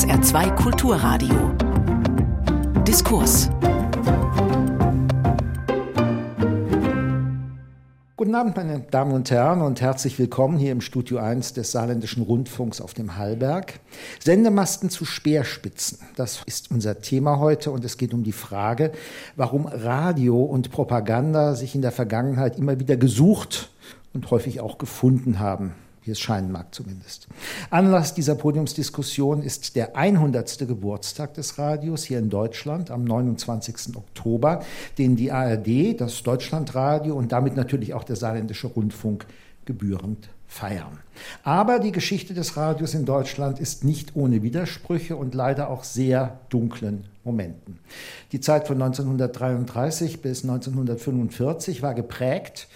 SR2 Kulturradio. Diskurs. Guten Abend, meine Damen und Herren, und herzlich willkommen hier im Studio 1 des Saarländischen Rundfunks auf dem Hallberg. Sendemasten zu Speerspitzen, das ist unser Thema heute und es geht um die Frage, warum Radio und Propaganda sich in der Vergangenheit immer wieder gesucht und häufig auch gefunden haben wie es scheinen mag zumindest. Anlass dieser Podiumsdiskussion ist der 100. Geburtstag des Radios hier in Deutschland am 29. Oktober, den die ARD, das Deutschlandradio und damit natürlich auch der Saarländische Rundfunk gebührend feiern. Aber die Geschichte des Radios in Deutschland ist nicht ohne Widersprüche und leider auch sehr dunklen Momenten. Die Zeit von 1933 bis 1945 war geprägt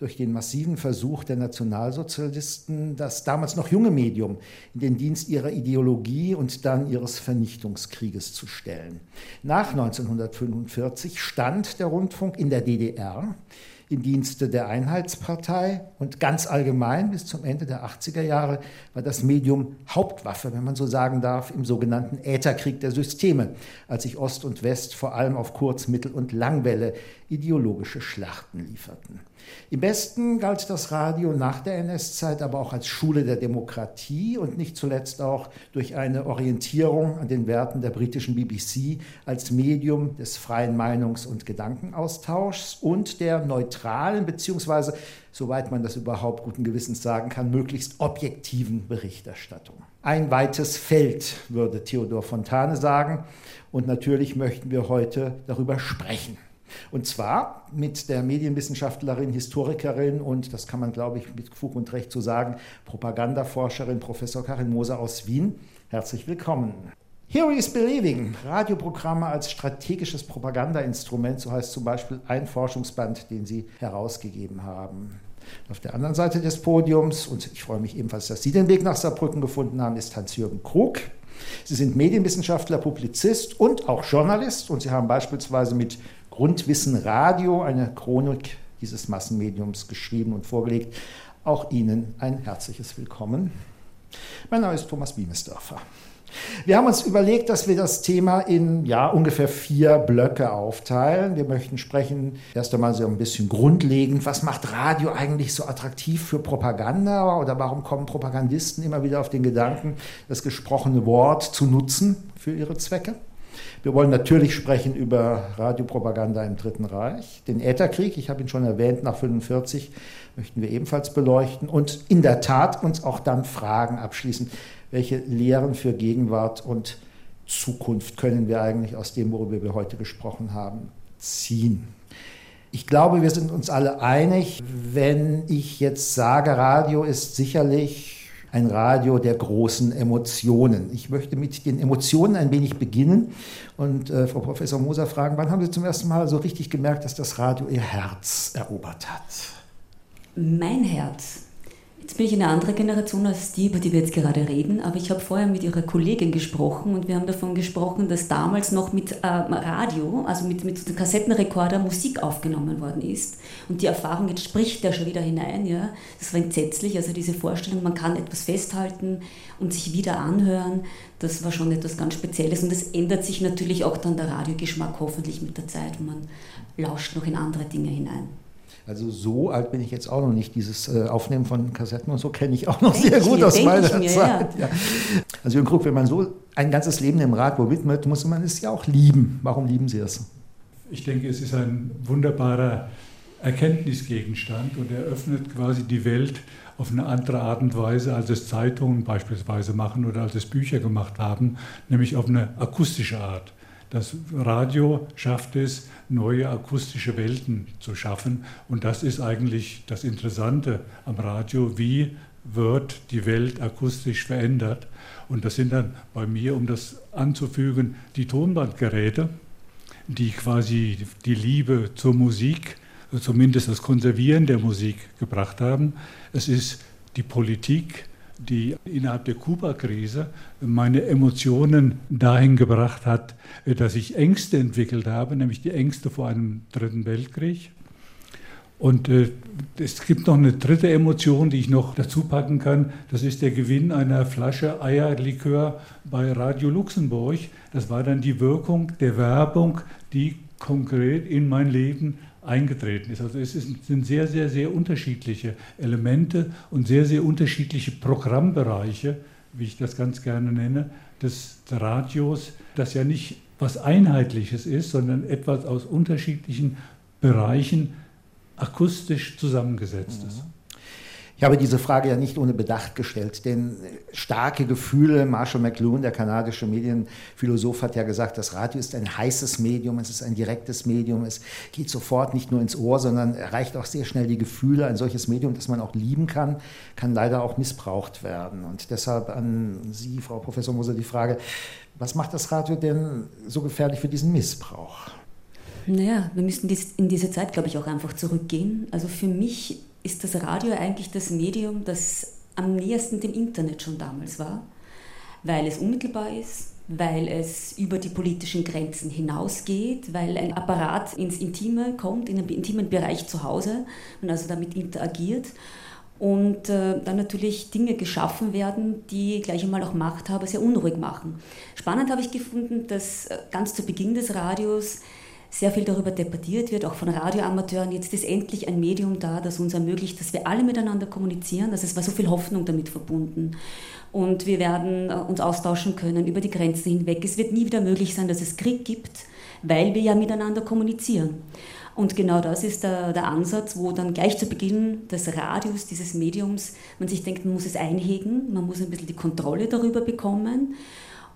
durch den massiven Versuch der Nationalsozialisten, das damals noch junge Medium in den Dienst ihrer Ideologie und dann ihres Vernichtungskrieges zu stellen. Nach 1945 stand der Rundfunk in der DDR im Dienste der Einheitspartei und ganz allgemein bis zum Ende der 80er Jahre war das Medium Hauptwaffe, wenn man so sagen darf, im sogenannten Ätherkrieg der Systeme, als sich Ost und West vor allem auf Kurz-, Mittel- und Langwelle ideologische Schlachten lieferten. Im Westen galt das Radio nach der NS-Zeit aber auch als Schule der Demokratie und nicht zuletzt auch durch eine Orientierung an den Werten der britischen BBC als Medium des freien Meinungs- und Gedankenaustauschs und der neutralen beziehungsweise, soweit man das überhaupt guten Gewissens sagen kann, möglichst objektiven Berichterstattung. Ein weites Feld, würde Theodor Fontane sagen. Und natürlich möchten wir heute darüber sprechen. Und zwar mit der Medienwissenschaftlerin, Historikerin und, das kann man, glaube ich, mit Fug und Recht so sagen, Propagandaforscherin Professor Karin Moser aus Wien. Herzlich willkommen. Hearing is Believing, Radioprogramme als strategisches Propagandainstrument, so heißt zum Beispiel ein Forschungsband, den Sie herausgegeben haben. Auf der anderen Seite des Podiums, und ich freue mich ebenfalls, dass Sie den Weg nach Saarbrücken gefunden haben, ist Hans-Jürgen Krug. Sie sind Medienwissenschaftler, Publizist und auch Journalist und Sie haben beispielsweise mit Grundwissen Radio, eine Chronik dieses Massenmediums geschrieben und vorgelegt. Auch Ihnen ein herzliches Willkommen. Mein Name ist Thomas Biemesdörfer. Wir haben uns überlegt, dass wir das Thema in ja, ungefähr vier Blöcke aufteilen. Wir möchten sprechen erst einmal so ein bisschen grundlegend, was macht Radio eigentlich so attraktiv für Propaganda oder warum kommen Propagandisten immer wieder auf den Gedanken, das gesprochene Wort zu nutzen für ihre Zwecke? Wir wollen natürlich sprechen über Radiopropaganda im Dritten Reich, den Ätherkrieg, ich habe ihn schon erwähnt, nach 1945 möchten wir ebenfalls beleuchten und in der Tat uns auch dann fragen abschließend, welche Lehren für Gegenwart und Zukunft können wir eigentlich aus dem, worüber wir heute gesprochen haben, ziehen. Ich glaube, wir sind uns alle einig, wenn ich jetzt sage, Radio ist sicherlich ein Radio der großen Emotionen. Ich möchte mit den Emotionen ein wenig beginnen und äh, Frau Professor Moser fragen, wann haben Sie zum ersten Mal so richtig gemerkt, dass das Radio Ihr Herz erobert hat? Mein Herz. Jetzt bin ich eine andere Generation als die, über die wir jetzt gerade reden, aber ich habe vorher mit ihrer Kollegin gesprochen und wir haben davon gesprochen, dass damals noch mit ähm, Radio, also mit, mit dem Kassettenrekorder Musik aufgenommen worden ist. Und die Erfahrung, jetzt spricht der schon wieder hinein, ja, das war entsetzlich. Also diese Vorstellung, man kann etwas festhalten und sich wieder anhören, das war schon etwas ganz Spezielles. Und es ändert sich natürlich auch dann der Radiogeschmack hoffentlich mit der Zeit und man lauscht noch in andere Dinge hinein. Also so alt bin ich jetzt auch noch nicht. Dieses äh, Aufnehmen von Kassetten und so kenne ich auch noch denk sehr gut mir, aus meiner mir, Zeit. Ja. Ja. Also Jürgen Krug, wenn man so ein ganzes Leben dem Radio widmet, muss man es ja auch lieben. Warum lieben Sie es? Ich denke, es ist ein wunderbarer Erkenntnisgegenstand und er öffnet quasi die Welt auf eine andere Art und Weise, als es Zeitungen beispielsweise machen oder als es Bücher gemacht haben, nämlich auf eine akustische Art. Das Radio schafft es, neue akustische Welten zu schaffen. Und das ist eigentlich das Interessante am Radio. Wie wird die Welt akustisch verändert? Und das sind dann bei mir, um das anzufügen, die Tonbandgeräte, die quasi die Liebe zur Musik, zumindest das Konservieren der Musik gebracht haben. Es ist die Politik, die innerhalb der Kuba-Krise meine Emotionen dahin gebracht hat, dass ich Ängste entwickelt habe, nämlich die Ängste vor einem dritten Weltkrieg. Und äh, es gibt noch eine dritte Emotion, die ich noch dazu packen kann. Das ist der Gewinn einer Flasche Eierlikör bei Radio Luxemburg. Das war dann die Wirkung der Werbung, die konkret in mein Leben eingetreten ist. Also es sind sehr, sehr, sehr unterschiedliche Elemente und sehr, sehr unterschiedliche Programmbereiche, wie ich das ganz gerne nenne, des Radios, das ja nicht was Einheitliches ist, sondern etwas aus unterschiedlichen Bereichen akustisch zusammengesetzt ist. Ich habe diese Frage ja nicht ohne Bedacht gestellt, denn starke Gefühle, Marshall McLuhan, der kanadische Medienphilosoph, hat ja gesagt, das Radio ist ein heißes Medium, es ist ein direktes Medium, es geht sofort nicht nur ins Ohr, sondern erreicht auch sehr schnell die Gefühle. Ein solches Medium, das man auch lieben kann, kann leider auch missbraucht werden. Und deshalb an Sie, Frau Professor Moser, die Frage, was macht das Radio denn so gefährlich für diesen Missbrauch? Naja, wir müssen in diese Zeit, glaube ich, auch einfach zurückgehen. Also für mich ist das Radio eigentlich das Medium, das am nähersten dem Internet schon damals war, weil es unmittelbar ist, weil es über die politischen Grenzen hinausgeht, weil ein Apparat ins Intime kommt, in den intimen Bereich zu Hause und also damit interagiert und äh, dann natürlich Dinge geschaffen werden, die gleich einmal auch Machthaber sehr unruhig machen. Spannend habe ich gefunden, dass äh, ganz zu Beginn des Radios sehr viel darüber debattiert wird, auch von Radioamateuren. Jetzt ist endlich ein Medium da, das uns ermöglicht, dass wir alle miteinander kommunizieren. Also es war so viel Hoffnung damit verbunden. Und wir werden äh, uns austauschen können über die Grenzen hinweg. Es wird nie wieder möglich sein, dass es Krieg gibt, weil wir ja miteinander kommunizieren. Und genau das ist der, der, Ansatz, wo dann gleich zu Beginn des Radios, dieses Mediums, man sich denkt, man muss es einhegen, man muss ein bisschen die Kontrolle darüber bekommen.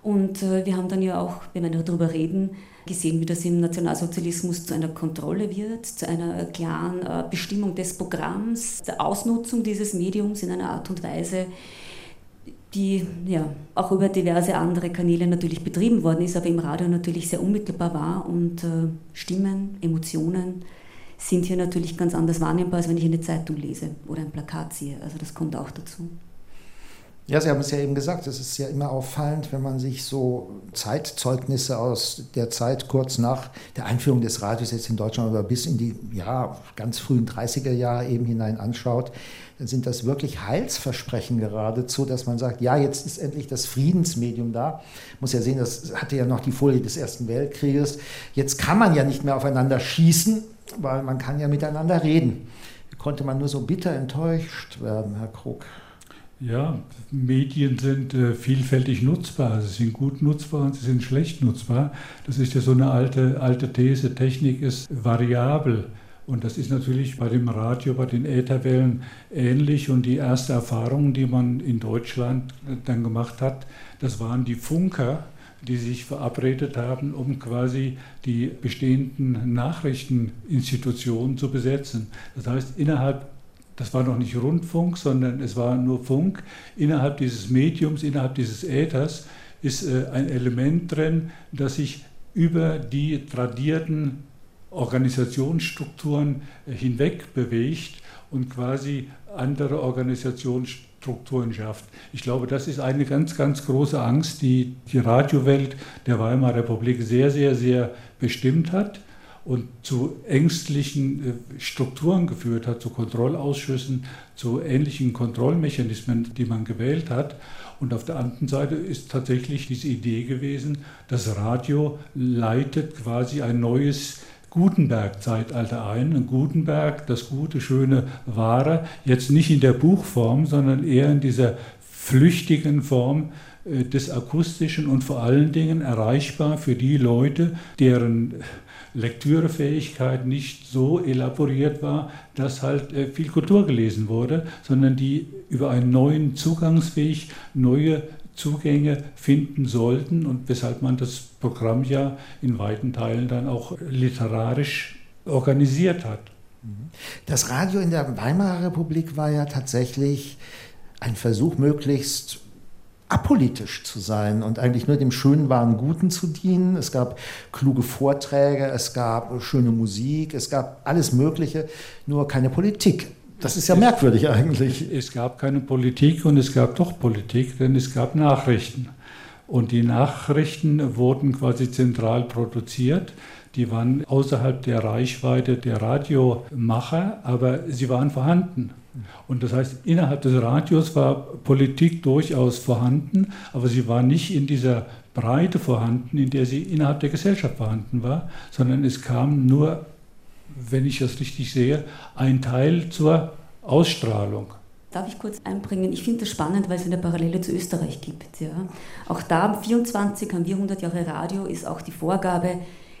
Und äh, wir haben dann ja auch, wenn wir darüber reden, gesehen, wie das im Nationalsozialismus zu einer Kontrolle wird, zu einer klaren äh, Bestimmung des Programms, der Ausnutzung dieses Mediums in einer Art und Weise, die ja auch über diverse andere Kanäle natürlich betrieben worden ist, aber im Radio natürlich sehr unmittelbar war und äh, Stimmen, Emotionen sind hier natürlich ganz anders wahrnehmbar, als wenn ich eine Zeitung lese oder ein Plakat sehe. Also das kommt auch dazu. Ja, Sie haben es ja eben gesagt, es ist ja immer auffallend, wenn man sich so Zeitzeugnisse aus der Zeit kurz nach der Einführung des Radios jetzt in Deutschland oder bis in die ja, ganz frühen 30er Jahre eben hinein anschaut, dann sind das wirklich Heilsversprechen geradezu, dass man sagt, ja, jetzt ist endlich das Friedensmedium da. Muss ja sehen, das hatte ja noch die Folie des Ersten Weltkrieges. Jetzt kann man ja nicht mehr aufeinander schießen, weil man kann ja miteinander reden. Wie konnte man nur so bitter enttäuscht werden, Herr Krug? Ja, Medien sind äh, vielfältig nutzbar. Sie sind gut nutzbar und sie sind schlecht nutzbar. Das ist ja so eine alte, alte These. Technik ist variabel. Und das ist natürlich bei dem Radio, bei den Ätherwellen ähnlich. Und die erste Erfahrung, die man in Deutschland dann gemacht hat, das waren die Funker, die sich verabredet haben, um quasi die bestehenden Nachrichteninstitutionen zu besetzen. Das heißt, innerhalb das war noch nicht Rundfunk, sondern es war nur Funk. Innerhalb dieses Mediums, innerhalb dieses Äthers ist äh, ein Element drin, das sich über die tradierten Organisationsstrukturen äh, hinweg bewegt und quasi andere Organisationsstrukturen schafft. Ich glaube, das ist eine ganz, ganz große Angst, die die Radiowelt der Weimarer Republik sehr, sehr, sehr bestimmt hat und zu ängstlichen äh, Strukturen geführt hat, zu Kontrollausschüssen, zu ähnlichen Kontrollmechanismen, die man gewählt hat. Und auf der anderen Seite ist tatsächlich diese Idee gewesen, das Radio leitet quasi ein neues Gutenberg-Zeitalter ein. Und Gutenberg, das gute, schöne, wahre, jetzt nicht in der Buchform, sondern eher in dieser flüchtigen Form äh, des akustischen und vor allen Dingen erreichbar für die Leute, deren Lektürefähigkeit nicht so elaboriert war, dass halt äh, viel Kultur gelesen wurde, sondern die über einen neuen Zugangsweg neue Zugänge finden sollten und weshalb man das Programm ja in weiten Teilen dann auch literarisch organisiert hat. Das Radio in der Weimarer Republik war ja tatsächlich ein Versuch, möglichst apolitisch zu sein und eigentlich nur dem schönen, wahren Guten zu dienen. Es gab kluge Vorträge, es gab schöne Musik, es gab alles Mögliche, nur keine Politik. Das ist ja merkwürdig eigentlich. Es gab keine Politik und es gab doch Politik, denn es gab Nachrichten. Und die Nachrichten wurden quasi zentral produziert. Die waren außerhalb der Reichweite der Radiomacher, aber sie waren vorhanden. Und das heißt, innerhalb des Radios war Politik durchaus vorhanden, aber sie war nicht in dieser Breite vorhanden, in der sie innerhalb der Gesellschaft vorhanden war, sondern es kam nur, wenn ich das richtig sehe, ein Teil zur Ausstrahlung. Darf ich kurz einbringen? Ich finde das spannend, weil es eine Parallele zu Österreich gibt. Ja. Auch da, 24 haben wir 100 Jahre Radio, ist auch die Vorgabe,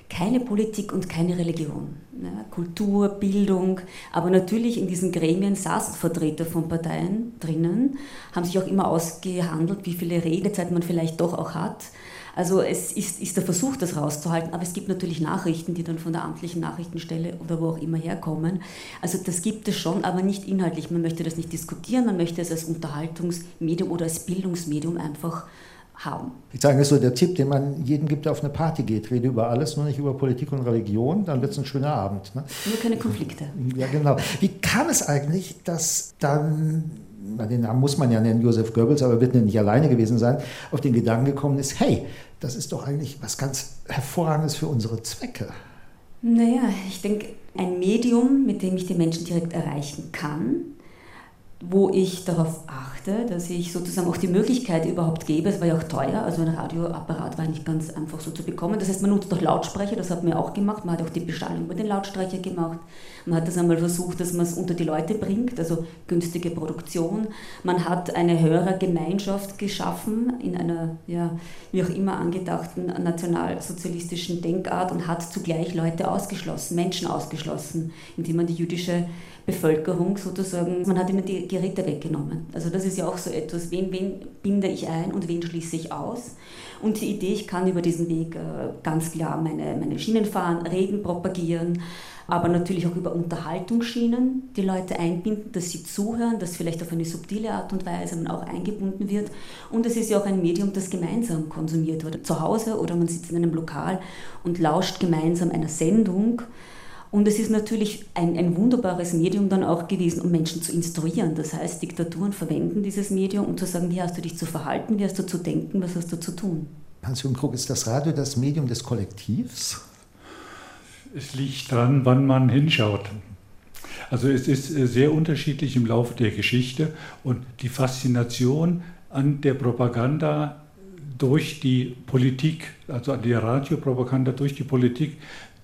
keine Politik und keine Religion. Ja, Kultur, Bildung, aber natürlich in diesen Gremien saßen Vertreter von Parteien drinnen, haben sich auch immer ausgehandelt, wie viele Redezeit man vielleicht doch auch hat. Also es ist, ist der Versuch, das rauszuhalten, aber es gibt natürlich Nachrichten, die dann von der amtlichen Nachrichtenstelle oder wo auch immer herkommen. Also das gibt es schon, aber nicht inhaltlich. Man möchte das nicht diskutieren, man möchte es als Unterhaltungsmedium oder als Bildungsmedium einfach haben. Ich sage, das ist so der Tipp, den man jedem gibt, der auf eine Party geht. Rede über alles, nur nicht über Politik und Religion, dann wird es ein schöner Abend. Ne? Nur keine Konflikte. Ja, genau. Wie kam es eigentlich, dass dann den Namen muss man ja nennen, Josef Goebbels, aber wird nicht alleine gewesen sein, auf den Gedanken gekommen ist, hey, das ist doch eigentlich was ganz Hervorragendes für unsere Zwecke. Naja, ich denke, ein Medium, mit dem ich die Menschen direkt erreichen kann, wo ich darauf achte, dass ich sozusagen auch die Möglichkeit überhaupt gebe, es war ja auch teuer, also ein Radioapparat war nicht ganz einfach so zu bekommen. Das heißt, man nutzt auch Lautsprecher, das hat man auch gemacht, man hat auch die Beschallung über den Lautsprecher gemacht. Man hat das einmal versucht, dass man es unter die Leute bringt, also günstige Produktion. Man hat eine Hörergemeinschaft geschaffen in einer, ja, wie auch immer angedachten nationalsozialistischen Denkart und hat zugleich Leute ausgeschlossen, Menschen ausgeschlossen, indem man die jüdische Bevölkerung sozusagen, man hat ihnen die Geräte weggenommen. Also das ist ja auch so etwas, wen, wen binde ich ein und wen schließe ich aus. Und die Idee, ich kann über diesen Weg äh, ganz klar meine, meine Schienen fahren, reden, propagieren, aber natürlich auch über Unterhaltungsschienen die Leute einbinden, dass sie zuhören, dass vielleicht auf eine subtile Art und Weise man auch eingebunden wird. Und es ist ja auch ein Medium, das gemeinsam konsumiert wird. Zu Hause oder man sitzt in einem Lokal und lauscht gemeinsam einer Sendung. Und es ist natürlich ein, ein wunderbares Medium dann auch gewesen, um Menschen zu instruieren. Das heißt, Diktaturen verwenden dieses Medium, um zu sagen, wie hast du dich zu verhalten, wie hast du zu denken, was hast du zu tun. Hans-Jürgen Krug, ist das Radio das Medium des Kollektivs? Es liegt dran, wann man hinschaut. Also es ist äh, sehr unterschiedlich im Laufe der Geschichte und die Faszination an der Propaganda durch die Politik, also an der Radiopropaganda durch die Politik,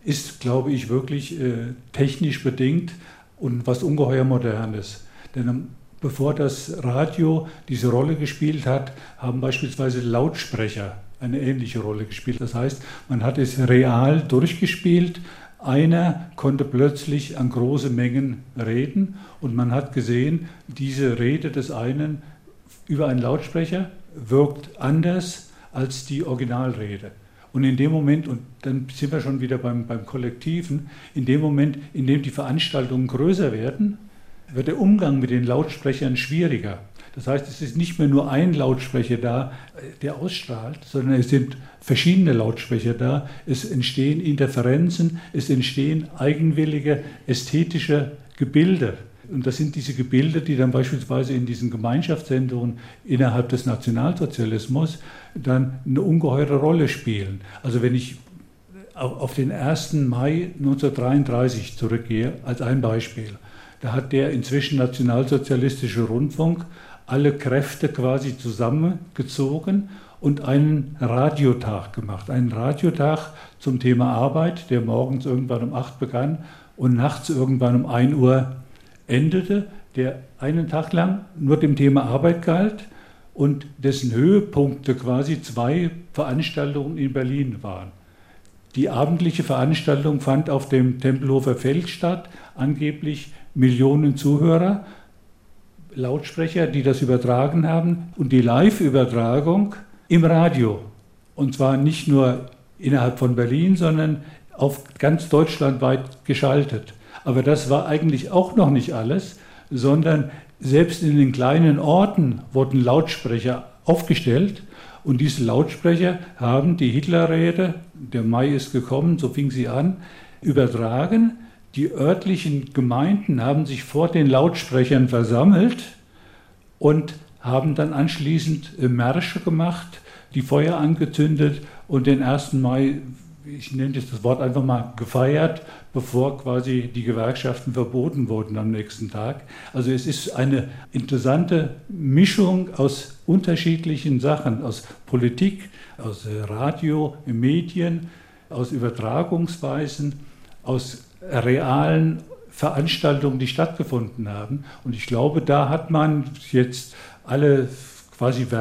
ist, glaube ich, wirklich äh, technisch bedingt und was ungeheuer modernes. Denn ähm, bevor das Radio diese Rolle gespielt hat, haben beispielsweise Lautsprecher eine ähnliche Rolle gespielt. Das heißt, man hat es real durchgespielt. Einer konnte plötzlich an große Mengen reden und man hat gesehen, diese Rede des einen über einen Lautsprecher wirkt anders als die Originalrede. Und in dem Moment, und dann sind wir schon wieder beim, beim Kollektiven, in dem Moment, in dem die Veranstaltungen größer werden, wird der Umgang mit den Lautsprechern schwieriger. Das heißt, es ist nicht mehr nur ein Lautsprecher da, der ausstrahlt, sondern es sind verschiedene Lautsprecher da. Es entstehen Interferenzen, es entstehen eigenwillige ästhetische Gebilde. Und das sind diese Gebilde, die dann beispielsweise in diesen Gemeinschaftssendungen innerhalb des Nationalsozialismus dann eine ungeheure Rolle spielen. Also wenn ich auf den 1. Mai 1933 zurückgehe, als ein Beispiel, da hat der inzwischen nationalsozialistische Rundfunk alle Kräfte quasi zusammengezogen und einen Radiotag gemacht. Einen Radiotag zum Thema Arbeit, der morgens irgendwann um 8 begann und nachts irgendwann um 1 Uhr endete, der einen Tag lang nur dem Thema Arbeit galt und dessen Höhepunkte quasi zwei Veranstaltungen in Berlin waren. Die abendliche Veranstaltung fand auf dem Tempelhofer Feld statt, angeblich Millionen Zuhörer, Lautsprecher, die das übertragen haben und die Live-Übertragung im Radio. Und zwar nicht nur innerhalb von Berlin, sondern auf ganz deutschlandweit geschaltet. Aber das war eigentlich auch noch nicht alles, sondern selbst in den kleinen Orten wurden Lautsprecher aufgestellt und diese Lautsprecher haben die Hitlerrede, der Mai ist gekommen, so fing sie an, übertragen. Die örtlichen Gemeinden haben sich vor den Lautsprechern versammelt und haben dann anschließend Märsche gemacht, die Feuer angezündet und den 1. Mai ich nenne jetzt das Wort einfach mal gefeiert, bevor quasi die Gewerkschaften verboten wurden am nächsten Tag. Also es ist eine interessante Mischung aus unterschiedlichen Sachen, aus Politik, aus Radio, Medien, aus Übertragungsweisen, aus realen Veranstaltungen, die stattgefunden haben. Und ich glaube, da hat man jetzt alle quasi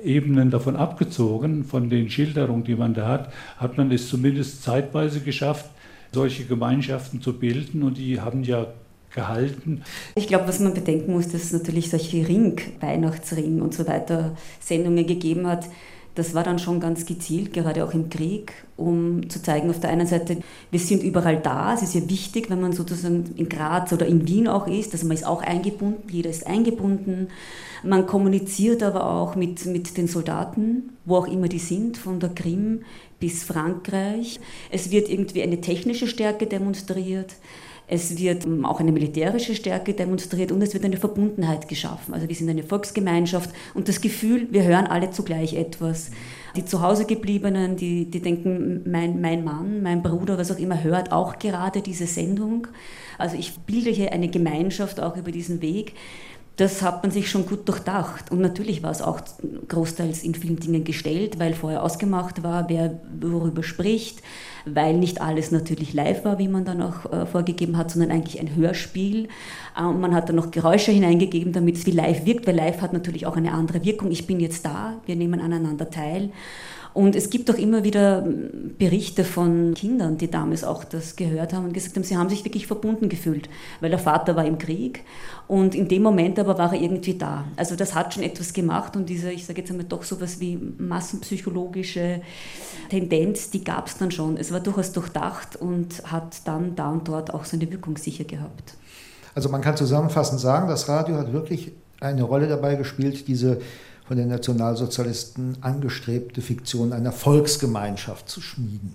Werbeebenen davon abgezogen, von den Schilderungen, die man da hat, hat man es zumindest zeitweise geschafft, solche Gemeinschaften zu bilden. Und die haben ja gehalten. Ich glaube, was man bedenken muss, dass es natürlich solche Ring, Weihnachtsring und so weiter Sendungen gegeben hat, das war dann schon ganz gezielt, gerade auch im Krieg, um zu zeigen, auf der einen Seite, wir sind überall da. Es ist ja wichtig, wenn man sozusagen in Graz oder in Wien auch ist, also man ist auch eingebunden, jeder ist eingebunden. Man kommuniziert aber auch mit, mit den Soldaten, wo auch immer die sind, von der Krim bis Frankreich. Es wird irgendwie eine technische Stärke demonstriert. Es wird ähm, auch eine militärische Stärke demonstriert und es wird eine Verbundenheit geschaffen. Also wir sind eine Volksgemeinschaft und das Gefühl, wir hören alle zugleich etwas. Die zu Hause gebliebenen, die, die denken, mein, mein Mann, mein Bruder, was auch immer, hört auch gerade diese Sendung. Also ich bilde hier eine Gemeinschaft auch über diesen Weg das hat man sich schon gut durchdacht. Und natürlich war es auch großteils in vielen Dingen gestellt, weil vorher ausgemacht war, wer worüber spricht, weil nicht alles natürlich live war, wie man dann auch äh, vorgegeben hat, sondern eigentlich ein Hörspiel. Äh, und man hat dann noch Geräusche hineingegeben, damit es wie live wirkt, weil live hat natürlich auch eine andere Wirkung. Ich bin jetzt da, wir nehmen aneinander teil. Und es gibt auch immer wieder Berichte von Kindern, die damals auch das gehört haben und gesagt haben, sie haben sich wirklich verbunden gefühlt, weil der Vater war im Krieg und in dem Moment aber war er irgendwie da. Also das hat schon etwas gemacht und diese, ich sage jetzt einmal doch sowas wie massenpsychologische Tendenz, die gab es dann schon. Es war durchaus durchdacht und hat dann da und dort auch seine Wirkung sicher gehabt. Also man kann zusammenfassend sagen, das Radio hat wirklich eine Rolle dabei gespielt, diese von den Nationalsozialisten angestrebte Fiktion einer Volksgemeinschaft zu schmieden?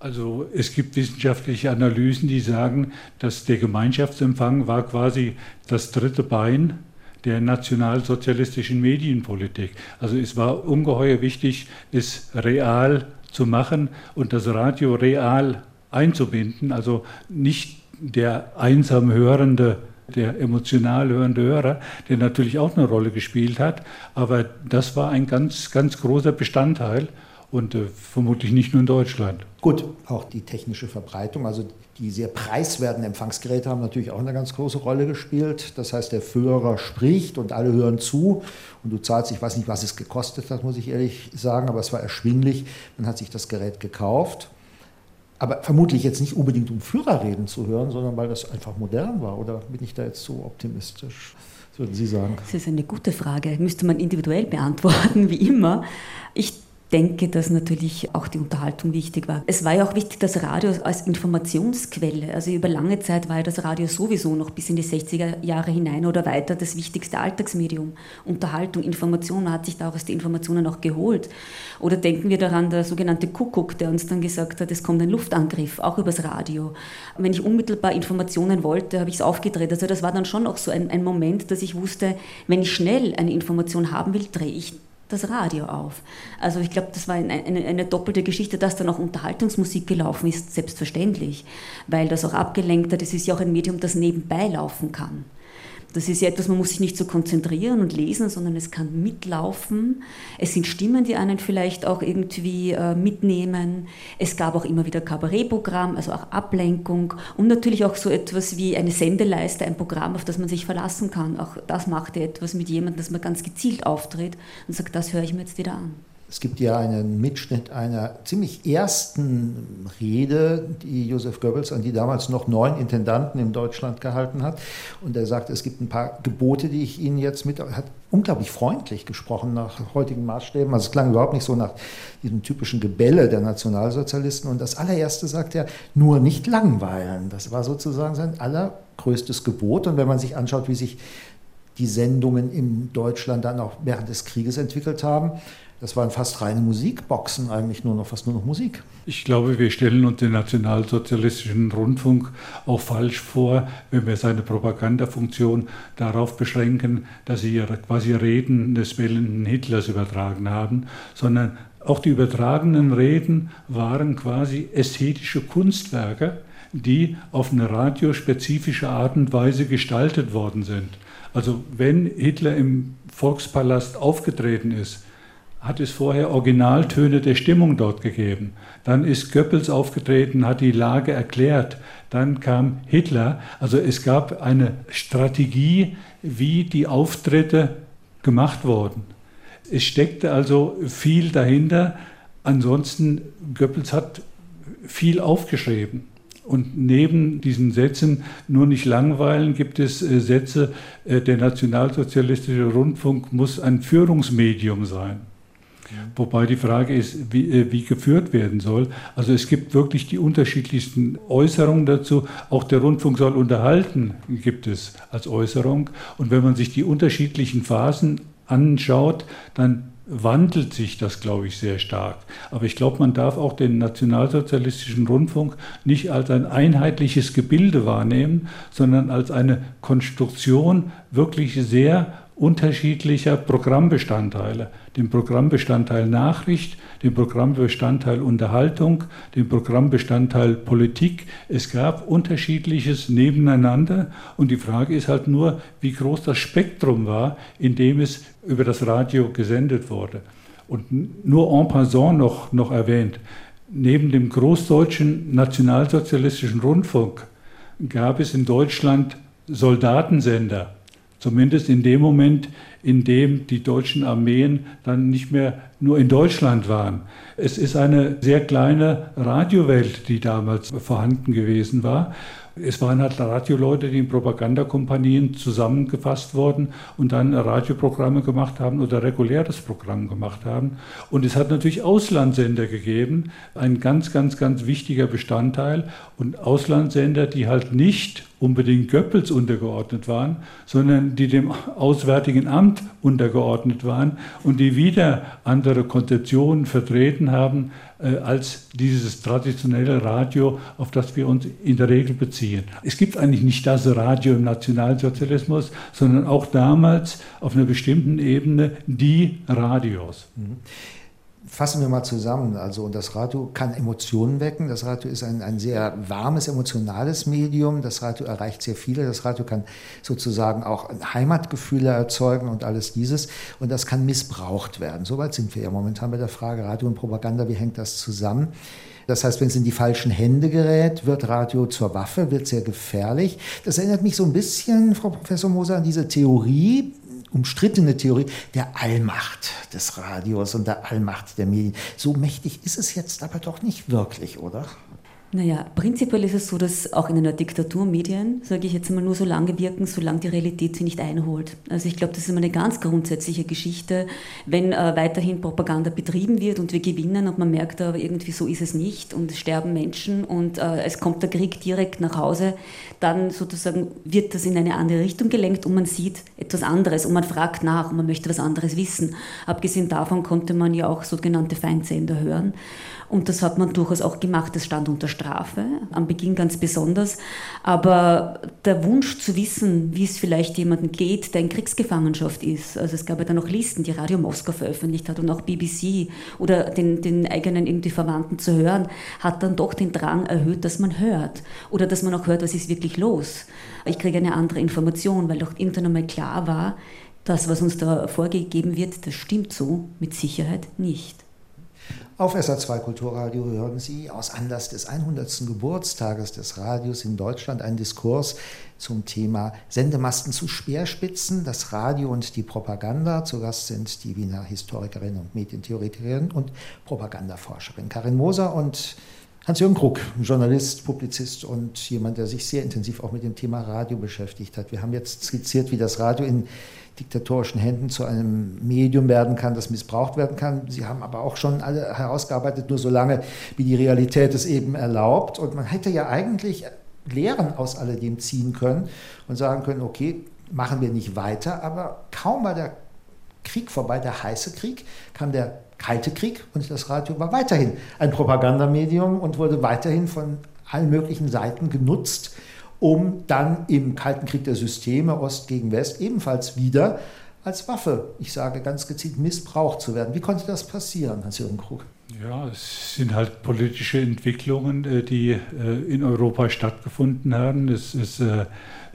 Also es gibt wissenschaftliche Analysen, die sagen, dass der Gemeinschaftsempfang war quasi das dritte Bein der nationalsozialistischen Medienpolitik. Also es war ungeheuer wichtig, es real zu machen und das Radio real einzubinden. Also nicht der einsam hörende der emotional hörende Hörer, der natürlich auch eine Rolle gespielt hat. Aber das war ein ganz, ganz großer Bestandteil und äh, vermutlich nicht nur in Deutschland. Gut, auch die technische Verbreitung, also die sehr preiswerten Empfangsgeräte haben natürlich auch eine ganz große Rolle gespielt. Das heißt, der Führer spricht und alle hören zu und du zahlst, ich weiß nicht, was es gekostet hat, muss ich ehrlich sagen, aber es war erschwinglich. Man hat sich das Gerät gekauft aber vermutlich jetzt nicht unbedingt um Führerreden zu hören, sondern weil das einfach modern war. Oder bin ich da jetzt so optimistisch? Was würden Sie sagen? Das ist eine gute Frage. Müsste man individuell beantworten, wie immer. Ich denke, dass natürlich auch die Unterhaltung wichtig war. Es war ja auch wichtig, das Radio als Informationsquelle, also über lange Zeit war ja das Radio sowieso noch bis in die 60er Jahre hinein oder weiter das wichtigste Alltagsmedium. Unterhaltung, Information, man hat sich daraus die Informationen auch geholt. Oder denken wir daran, der sogenannte Kuckuck, der uns dann gesagt hat, es kommt ein Luftangriff, auch übers Radio. Wenn ich unmittelbar Informationen wollte, habe ich es aufgedreht. Also das war dann schon auch so ein, ein Moment, dass ich wusste, wenn ich schnell eine Information haben will, drehe ich das Radio auf. Also ich glaube, das war eine, eine, doppelte Geschichte, dass dann auch Unterhaltungsmusik gelaufen ist, selbstverständlich, weil das auch abgelenkt hat. Es ist ja auch ein Medium, das nebenbei laufen kann. Das ist ja etwas, man muss sich nicht so konzentrieren und lesen, sondern es kann mitlaufen. Es sind Stimmen, die einen vielleicht auch irgendwie äh, mitnehmen. Es gab auch immer wieder Kabarettprogramm, also auch Ablenkung und natürlich auch so etwas wie eine Sendeleiste, ein Programm, auf das man sich verlassen kann. Auch das macht ja etwas mit jemandem, dass man ganz gezielt auftritt und sagt, das höre ich mir jetzt wieder an. Es gibt ja einen Mitschnitt einer ziemlich ersten Rede, die Josef Goebbels an die damals noch neun Intendanten in Deutschland gehalten hat. Und er sagte, es gibt ein paar Gebote, die ich Ihnen jetzt mit. Er hat unglaublich freundlich gesprochen nach heutigen Maßstäben. Also es klang überhaupt nicht so nach diesem typischen Gebälle der Nationalsozialisten. Und das allererste sagt er, nur nicht langweilen. Das war sozusagen sein allergrößtes Gebot. Und wenn man sich anschaut, wie sich die Sendungen in Deutschland dann auch während des Krieges entwickelt haben, das waren fast reine Musikboxen, eigentlich nur noch fast nur noch Musik. Ich glaube, wir stellen uns den nationalsozialistischen Rundfunk auch falsch vor, wenn wir seine Propagandafunktion darauf beschränken, dass sie quasi Reden des wählenden Hitlers übertragen haben, sondern auch die übertragenen Reden waren quasi ästhetische Kunstwerke, die auf eine radiospezifische Art und Weise gestaltet worden sind. Also wenn Hitler im Volkspalast aufgetreten ist, hat es vorher Originaltöne der Stimmung dort gegeben. Dann ist Goebbels aufgetreten, hat die Lage erklärt. Dann kam Hitler. Also es gab eine Strategie, wie die Auftritte gemacht wurden. Es steckte also viel dahinter. Ansonsten, Goebbels hat viel aufgeschrieben. Und neben diesen Sätzen, nur nicht langweilen, gibt es äh, Sätze, äh, der nationalsozialistische Rundfunk muss ein Führungsmedium sein. Wobei die Frage ist, wie, äh, wie, geführt werden soll. Also es gibt wirklich die unterschiedlichsten Äußerungen dazu. Auch der Rundfunk soll unterhalten, gibt es als Äußerung. Und wenn man sich die unterschiedlichen Phasen anschaut, dann wandelt sich das, glaube ich, sehr stark. Aber ich glaube, man darf auch den nationalsozialistischen Rundfunk nicht als ein einheitliches Gebilde wahrnehmen, sondern als eine Konstruktion wirklich sehr unterschiedlicher Programmbestandteile. Den Programmbestandteil Nachricht, den Programmbestandteil Unterhaltung, den Programmbestandteil Politik. Es gab unterschiedliches nebeneinander und die Frage ist halt nur, wie groß das Spektrum war, in dem es über das Radio gesendet wurde. Und nur en passant noch, noch erwähnt, neben dem großdeutschen nationalsozialistischen Rundfunk gab es in Deutschland Soldatensender Zumindest in dem Moment, in dem die deutschen Armeen dann nicht mehr nur in Deutschland waren. Es ist eine sehr kleine Radiowelt, die damals vorhanden gewesen war. Es waren halt Radioleute, die in Propagandakompanien zusammengefasst wurden und dann Radioprogramme gemacht haben oder reguläres Programm gemacht haben. Und es hat natürlich Auslandssender gegeben, ein ganz, ganz, ganz wichtiger Bestandteil. Und Auslandssender, die halt nicht unbedingt Goebbels untergeordnet waren, sondern die dem Auswärtigen Amt untergeordnet waren und die wieder andere Konzeptionen vertreten haben, als dieses traditionelle Radio, auf das wir uns in der Regel beziehen. Es gibt eigentlich nicht das Radio im Nationalsozialismus, sondern auch damals auf einer bestimmten Ebene die Radios. Mhm. Fassen wir mal zusammen. Also, das Radio kann Emotionen wecken. Das Radio ist ein, ein sehr warmes, emotionales Medium. Das Radio erreicht sehr viele. Das Radio kann sozusagen auch Heimatgefühle erzeugen und alles dieses. Und das kann missbraucht werden. Soweit sind wir ja momentan bei der Frage Radio und Propaganda. Wie hängt das zusammen? Das heißt, wenn es in die falschen Hände gerät, wird Radio zur Waffe, wird sehr gefährlich. Das erinnert mich so ein bisschen, Frau Professor Moser, an diese Theorie, umstrittene Theorie der Allmacht des Radios und der Allmacht der Medien. So mächtig ist es jetzt aber doch nicht wirklich, oder? Naja, prinzipiell ist es so, dass auch in einer Diktatur Medien, sage ich jetzt mal, nur so lange wirken, solange die Realität sie nicht einholt. Also ich glaube, das ist immer eine ganz grundsätzliche Geschichte. Wenn äh, weiterhin Propaganda betrieben wird und wir gewinnen und man merkt aber irgendwie so ist es nicht und es sterben Menschen und äh, es kommt der Krieg direkt nach Hause, dann sozusagen wird das in eine andere Richtung gelenkt und man sieht etwas anderes und man fragt nach und man möchte was anderes wissen. Abgesehen davon konnte man ja auch sogenannte Feindsender hören. Und das hat man durchaus auch gemacht. Das stand unter Strafe, am Beginn ganz besonders. Aber der Wunsch zu wissen, wie es vielleicht jemandem geht, der in Kriegsgefangenschaft ist. Also es gab ja dann noch Listen, die Radio Moskau veröffentlicht hat und auch BBC oder den, den eigenen irgendwie Verwandten zu hören, hat dann doch den Drang erhöht, dass man hört. Oder dass man auch hört, was ist wirklich los. Ich kriege eine andere Information, weil doch irgendwann einmal klar war, das, was uns da vorgegeben wird, das stimmt so mit Sicherheit nicht. Auf SA2 Kulturradio hören Sie aus Anlass des 100. Geburtstages des Radios in Deutschland einen Diskurs zum Thema Sendemasten zu Speerspitzen, das Radio und die Propaganda. Zu Gast sind die Wiener Historikerin und Medientheoretikerin und Propagandaforscherin Karin Moser und Hans-Jürgen Krug, Journalist, Publizist und jemand, der sich sehr intensiv auch mit dem Thema Radio beschäftigt hat. Wir haben jetzt skizziert, wie das Radio in diktatorischen Händen zu einem Medium werden kann, das missbraucht werden kann. Sie haben aber auch schon alle herausgearbeitet, nur so lange, wie die Realität es eben erlaubt. Und man hätte ja eigentlich Lehren aus alledem ziehen können und sagen können, okay, machen wir nicht weiter, aber kaum war der Krieg vorbei, der heiße Krieg, kam der Kalte Krieg und das Radio war weiterhin ein Propagandamedium und wurde weiterhin von allen möglichen Seiten genutzt, um dann im Kalten Krieg der Systeme Ost gegen West ebenfalls wieder als Waffe, ich sage ganz gezielt, missbraucht zu werden. Wie konnte das passieren, Hans-Jürgen Krug? Ja, es sind halt politische Entwicklungen, äh, die äh, in Europa stattgefunden haben. Es ist äh,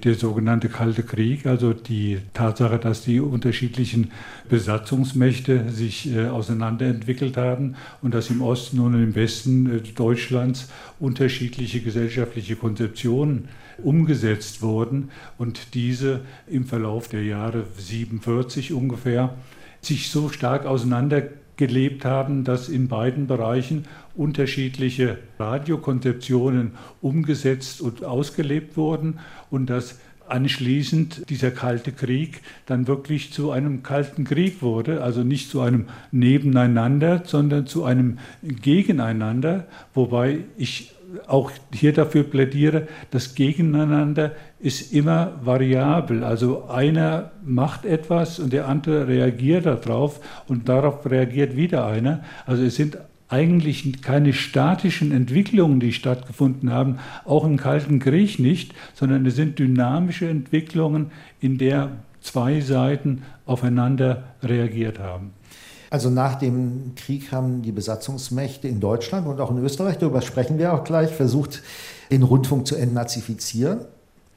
der sogenannte Kalte Krieg, also die Tatsache, dass die unterschiedlichen Besatzungsmächte sich auseinanderentwickelt haben und dass im Osten und im Westen Deutschlands unterschiedliche gesellschaftliche Konzeptionen umgesetzt wurden und diese im Verlauf der Jahre 47 ungefähr sich so stark auseinander gelebt haben, dass in beiden Bereichen unterschiedliche Radiokonzeptionen umgesetzt und ausgelebt wurden und dass anschließend dieser Kalte Krieg dann wirklich zu einem Kalten Krieg wurde, also nicht zu einem Nebeneinander, sondern zu einem Gegeneinander, wobei ich auch hier dafür plädiere, das Gegeneinander ist immer variabel. Also einer macht etwas und der andere reagiert darauf und darauf reagiert wieder einer. Also es sind eigentlich keine statischen Entwicklungen, die stattgefunden haben, auch im Kalten Krieg nicht, sondern es sind dynamische Entwicklungen, in der zwei Seiten aufeinander reagiert haben. Also nach dem Krieg haben die Besatzungsmächte in Deutschland und auch in Österreich, darüber sprechen wir auch gleich, versucht, den Rundfunk zu entnazifizieren.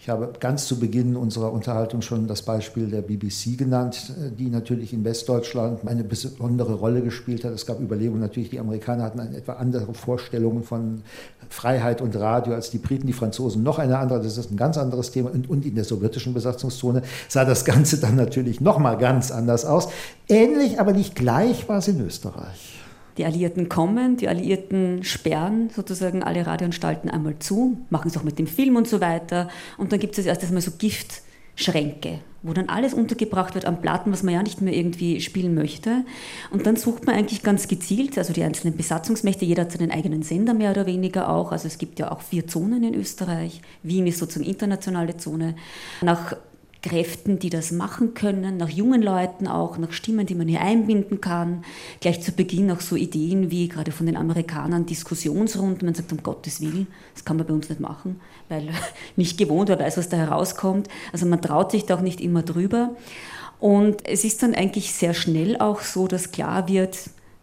Ich habe ganz zu Beginn unserer Unterhaltung schon das Beispiel der BBC genannt, die natürlich in Westdeutschland eine besondere Rolle gespielt hat. Es gab Überlegungen natürlich, die Amerikaner hatten eine etwa andere Vorstellungen von Freiheit und Radio als die Briten, die Franzosen noch eine andere, das ist ein ganz anderes Thema. Und, und in der sowjetischen Besatzungszone sah das Ganze dann natürlich nochmal ganz anders aus. Ähnlich, aber nicht gleich war es in Österreich. Die Alliierten kommen, die Alliierten sperren sozusagen alle Radioanstalten einmal zu, machen es auch mit dem Film und so weiter. Und dann gibt es erst einmal so Giftschränke, wo dann alles untergebracht wird an Platten, was man ja nicht mehr irgendwie spielen möchte. Und dann sucht man eigentlich ganz gezielt, also die einzelnen Besatzungsmächte, jeder hat seinen eigenen Sender mehr oder weniger auch. Also es gibt ja auch vier Zonen in Österreich. Wien ist sozusagen internationale Zone. Nach Kräften, die das machen können, nach jungen Leuten auch, nach Stimmen, die man hier einbinden kann. Gleich zu Beginn auch so Ideen wie gerade von den Amerikanern Diskussionsrunden. Man sagt, um Gottes Willen, das kann man bei uns nicht machen, weil nicht gewohnt, wer weiß, was da herauskommt. Also man traut sich da auch nicht immer drüber. Und es ist dann eigentlich sehr schnell auch so, dass klar wird,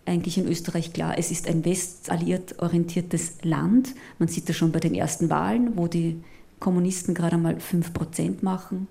eigentlich in Österreich klar, es ist ein westalliiert orientiertes Land. Man sieht das schon bei den ersten Wahlen, wo die Kommunisten gerade einmal 5% machen.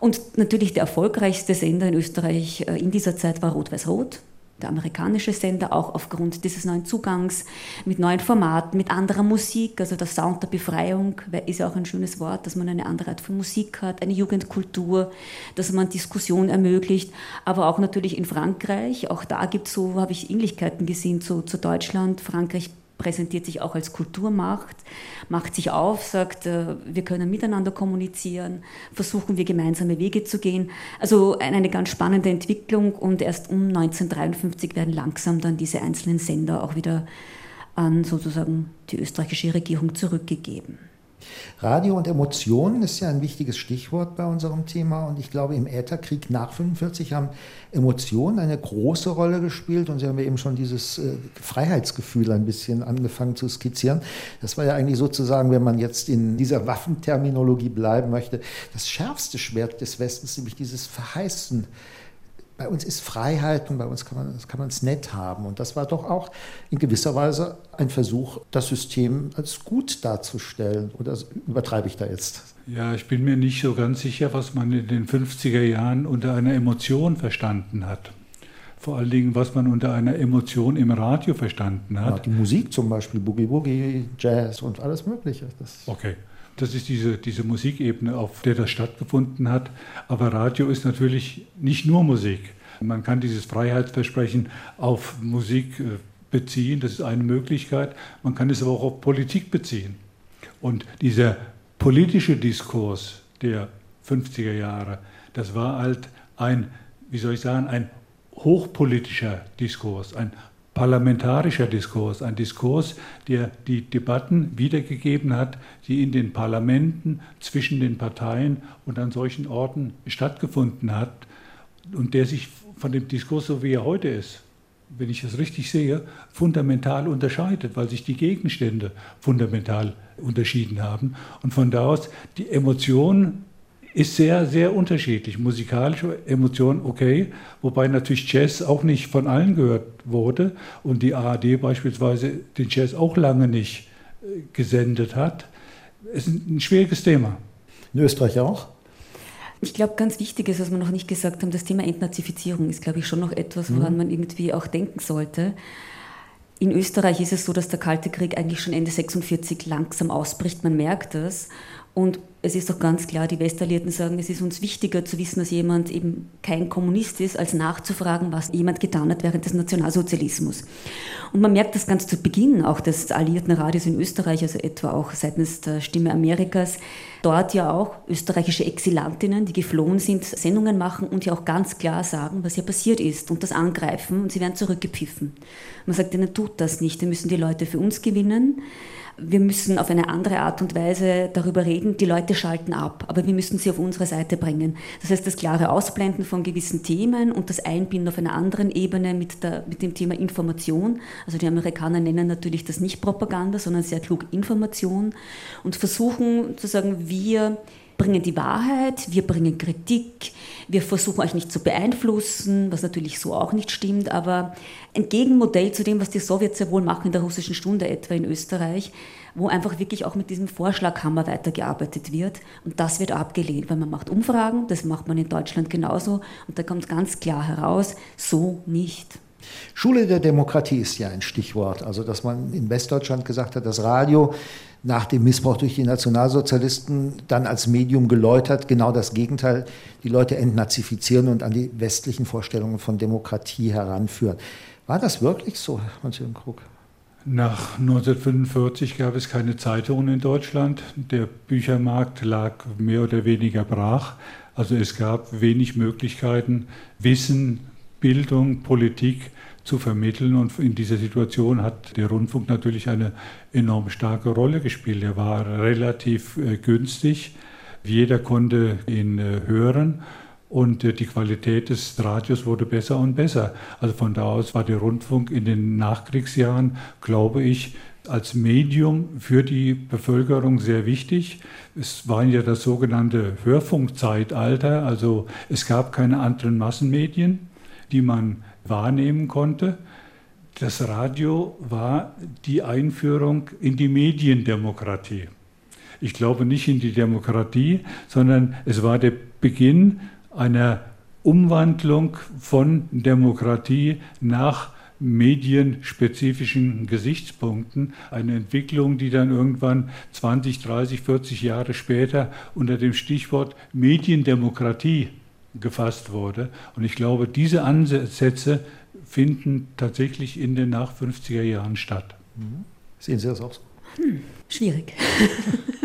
Und natürlich der erfolgreichste Sender in Österreich äh, in dieser Zeit war Rot-Weiß-Rot, der amerikanische Sender, auch aufgrund dieses neuen Zugangs mit neuen Formaten, mit anderer Musik, also der Sound der Befreiung ist ja auch ein schönes Wort, dass man eine andere Art von Musik hat, eine Jugendkultur, dass man Diskussion ermöglicht, aber auch natürlich in Frankreich, auch da gibt es so, habe ich Ähnlichkeiten gesehen zu, zu Deutschland. Frankreich präsentiert sich auch als Kulturmacht, macht sich auf, sagt, äh, wir können miteinander kommunizieren, versuchen wir gemeinsame Wege zu gehen. Also eine ganz spannende Entwicklung und erst um 1953 werden langsam dann diese einzelnen Sender auch wieder an sozusagen die österreichische Regierung zurückgegeben. Radio und Emotionen ist ja ein wichtiges Stichwort bei unserem Thema und ich glaube, im Ätherkrieg nach 45 haben Emotionen eine große Rolle gespielt und Sie haben ja eben schon dieses äh, Freiheitsgefühl ein bisschen angefangen zu skizzieren. Das war ja eigentlich sozusagen, wenn man jetzt in dieser Waffenterminologie bleiben möchte, das schärfste Schwert des Westens, nämlich dieses Verheißen bei uns ist Freiheit und bei uns kann man kann es nett haben. Und das war doch auch in gewisser Weise ein Versuch, das System als gut darzustellen. Oder übertreibe ich da jetzt? Ja, ich bin mir nicht so ganz sicher, was man in den 50er Jahren unter einer Emotion verstanden hat. Vor allen Dingen, was man unter einer Emotion im Radio verstanden hat. Ja, die Musik zum Beispiel, Boogie Boogie, Jazz und alles Mögliche. Das okay. Das ist diese, diese Musikebene, auf der das stattgefunden hat. Aber Radio ist natürlich nicht nur Musik. Man kann dieses Freiheitsversprechen auf Musik äh, beziehen, das ist eine Möglichkeit. Man kann es aber auch auf Politik beziehen. Und dieser politische Diskurs der 50er Jahre, das war halt ein, wie soll ich sagen, ein hochpolitischer Diskurs, ein parlamentarischer Diskurs, ein Diskurs, der die Debatten wiedergegeben hat, die in den Parlamenten zwischen den Parteien und an solchen Orten stattgefunden hat und der sich von dem Diskurs, so wie er heute ist, wenn ich das richtig sehe, fundamental unterscheidet, weil sich die Gegenstände fundamental unterschieden haben. Und von da aus, die Emotion ist sehr, sehr unterschiedlich. Musikalische Emotionen, okay, wobei natürlich Jazz auch nicht von allen gehört wurde und die ARD beispielsweise den Jazz auch lange nicht äh, gesendet hat. Es ist ein schwieriges Thema. In Österreich auch? Ich glaube, ganz wichtig ist, was wir noch nicht gesagt haben, das Thema Entnazifizierung ist, glaube ich, schon noch etwas, woran mhm. man irgendwie auch denken sollte. In Österreich ist es so, dass der Kalte Krieg eigentlich schon Ende 46 langsam ausbricht. Man merkt das. Und es ist doch ganz klar, die Westalliierten sagen, es ist uns wichtiger zu wissen, dass jemand eben kein Kommunist ist, als nachzufragen, was jemand getan hat während des Nationalsozialismus. Und man merkt das ganz zu Beginn auch des Alliierten Radios in Österreich, also etwa auch seitens der Stimme Amerikas, dort ja auch österreichische Exilantinnen, die geflohen sind, Sendungen machen und ja auch ganz klar sagen, was hier passiert ist und das angreifen und sie werden zurückgepfiffen. Man sagt ihnen, tut das nicht, wir müssen die Leute für uns gewinnen wir müssen auf eine andere Art und Weise darüber reden. Die Leute schalten ab, aber wir müssen sie auf unsere Seite bringen. Das heißt, das klare Ausblenden von gewissen Themen und das Einbinden auf einer anderen Ebene mit, der, mit dem Thema Information. Also die Amerikaner nennen natürlich das nicht Propaganda, sondern sehr klug Information und versuchen zu sagen, wir bringen die Wahrheit, wir bringen Kritik, wir versuchen euch nicht zu beeinflussen, was natürlich so auch nicht stimmt, aber ein Gegenmodell zu dem, was die Sowjets ja wohl machen in der russischen Stunde etwa in Österreich, wo einfach wirklich auch mit diesem Vorschlaghammer weitergearbeitet wird. Und das wird abgelehnt, weil man macht Umfragen, das macht man in Deutschland genauso und da kommt ganz klar heraus, so nicht. Schule der Demokratie ist ja ein Stichwort. Also, dass man in Westdeutschland gesagt hat, das Radio nach dem Missbrauch durch die Nationalsozialisten dann als Medium geläutert, genau das Gegenteil, die Leute entnazifizieren und an die westlichen Vorstellungen von Demokratie heranführen. War das wirklich so, Hans-Jürgen Krug? Nach 1945 gab es keine Zeitungen in Deutschland. Der Büchermarkt lag mehr oder weniger brach. Also es gab wenig Möglichkeiten, Wissen, Bildung, Politik zu vermitteln. Und in dieser Situation hat der Rundfunk natürlich eine enorm starke Rolle gespielt. Er war relativ äh, günstig. Jeder konnte ihn äh, hören und äh, die Qualität des Radios wurde besser und besser. Also von da aus war der Rundfunk in den Nachkriegsjahren, glaube ich, als Medium für die Bevölkerung sehr wichtig. Es war ja das sogenannte Hörfunkzeitalter, also es gab keine anderen Massenmedien, die man wahrnehmen konnte. Das Radio war die Einführung in die Mediendemokratie. Ich glaube nicht in die Demokratie, sondern es war der Beginn einer Umwandlung von Demokratie nach medienspezifischen Gesichtspunkten. Eine Entwicklung, die dann irgendwann 20, 30, 40 Jahre später unter dem Stichwort Mediendemokratie gefasst wurde. Und ich glaube, diese Ansätze finden tatsächlich in den nach 50er Jahren statt. Mhm. Sehen Sie das auch so? Hm, schwierig.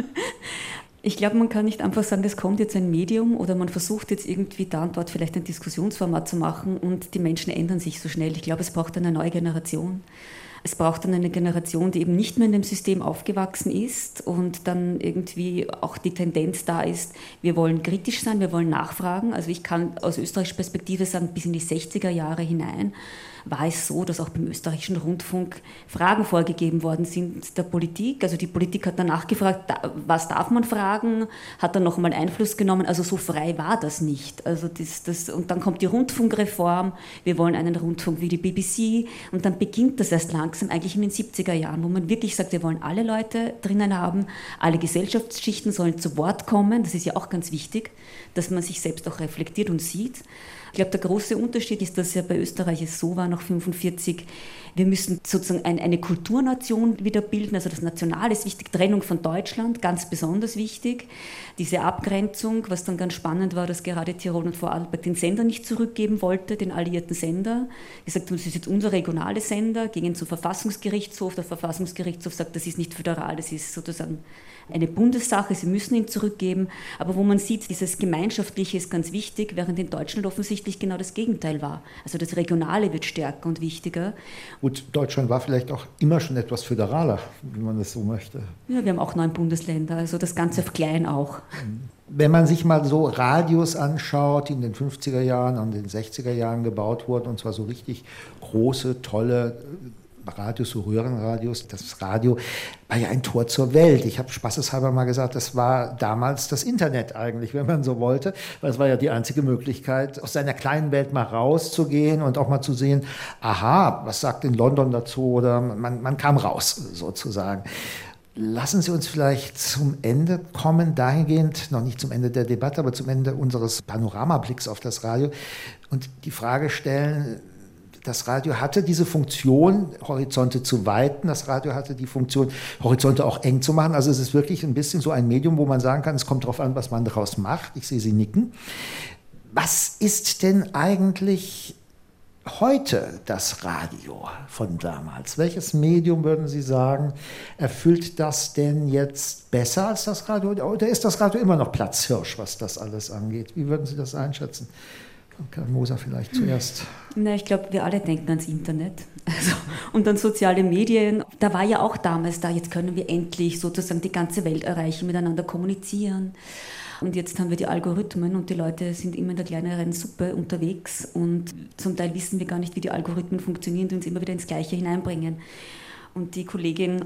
ich glaube, man kann nicht einfach sagen, es kommt jetzt ein Medium oder man versucht jetzt irgendwie da und dort vielleicht ein Diskussionsformat zu machen und die Menschen ändern sich so schnell. Ich glaube, es braucht eine neue Generation. Es braucht dann eine Generation, die eben nicht mehr in dem System aufgewachsen ist und dann irgendwie auch die Tendenz da ist, wir wollen kritisch sein, wir wollen nachfragen. Also ich kann aus österreichischer Perspektive sagen, bis in die 60er Jahre hinein war es so, dass auch beim österreichischen Rundfunk Fragen vorgegeben worden sind der Politik. Also die Politik hat danach gefragt, was darf man fragen, hat dann nochmal Einfluss genommen. Also so frei war das nicht. Also das, das, und dann kommt die Rundfunkreform, wir wollen einen Rundfunk wie die BBC und dann beginnt das erst langsam eigentlich in den 70er Jahren, wo man wirklich sagt, wir wollen alle Leute drinnen haben, alle Gesellschaftsschichten sollen zu Wort kommen. Das ist ja auch ganz wichtig, dass man sich selbst auch reflektiert und sieht. Ich glaube, der große Unterschied ist, dass ja bei Österreich es so war, nach 45, wir müssen sozusagen ein, eine Kulturnation wieder bilden. Also das Nationale ist wichtig, Trennung von Deutschland, ganz besonders wichtig. Diese Abgrenzung, was dann ganz spannend war, dass gerade Tirol und Vorarlberg den Sender nicht zurückgeben wollte, den alliierten Sender. Gesagt haben, das ist jetzt unser regionale Sender, gingen zum Verfassungsgerichtshof. Der Verfassungsgerichtshof sagt, das ist nicht föderal, das ist sozusagen eine Bundessache, sie müssen ihn zurückgeben, aber wo man sieht, dieses Gemeinschaftliche ist ganz wichtig, während in Deutschland offensichtlich genau das Gegenteil war. Also das Regionale wird stärker und wichtiger. Gut, Deutschland war vielleicht auch immer schon etwas föderaler, wenn man das so möchte. Ja, wir haben auch neun Bundesländer, also das Ganze auf klein auch. Wenn man sich mal so Radios anschaut, die in den 50er Jahren und den 60er Jahren gebaut wurden, und zwar so richtig große, tolle Radios, so Röhrenradios. Das Radio war ja ein Tor zur Welt. Ich habe spaßeshalber mal gesagt, das war damals das Internet eigentlich, wenn man so wollte, weil es war ja die einzige Möglichkeit, aus seiner kleinen Welt mal rauszugehen und auch mal zu sehen, aha, was sagt in London dazu oder man, man kam raus sozusagen. Lassen Sie uns vielleicht zum Ende kommen, dahingehend, noch nicht zum Ende der Debatte, aber zum Ende unseres Panoramablicks auf das Radio und die Frage stellen, das Radio hatte diese Funktion, Horizonte zu weiten. Das Radio hatte die Funktion, Horizonte auch eng zu machen. Also es ist wirklich ein bisschen so ein Medium, wo man sagen kann, es kommt darauf an, was man daraus macht. Ich sehe Sie nicken. Was ist denn eigentlich heute das Radio von damals? Welches Medium würden Sie sagen, erfüllt das denn jetzt besser als das Radio? Oder ist das Radio immer noch Platzhirsch, was das alles angeht? Wie würden Sie das einschätzen? Karl Moser vielleicht zuerst. Na, ich glaube, wir alle denken ans Internet also, und an soziale Medien. Da war ja auch damals da, jetzt können wir endlich sozusagen die ganze Welt erreichen, miteinander kommunizieren. Und jetzt haben wir die Algorithmen und die Leute sind immer in der kleineren Suppe unterwegs und zum Teil wissen wir gar nicht, wie die Algorithmen funktionieren die uns immer wieder ins Gleiche hineinbringen. Und die Kollegin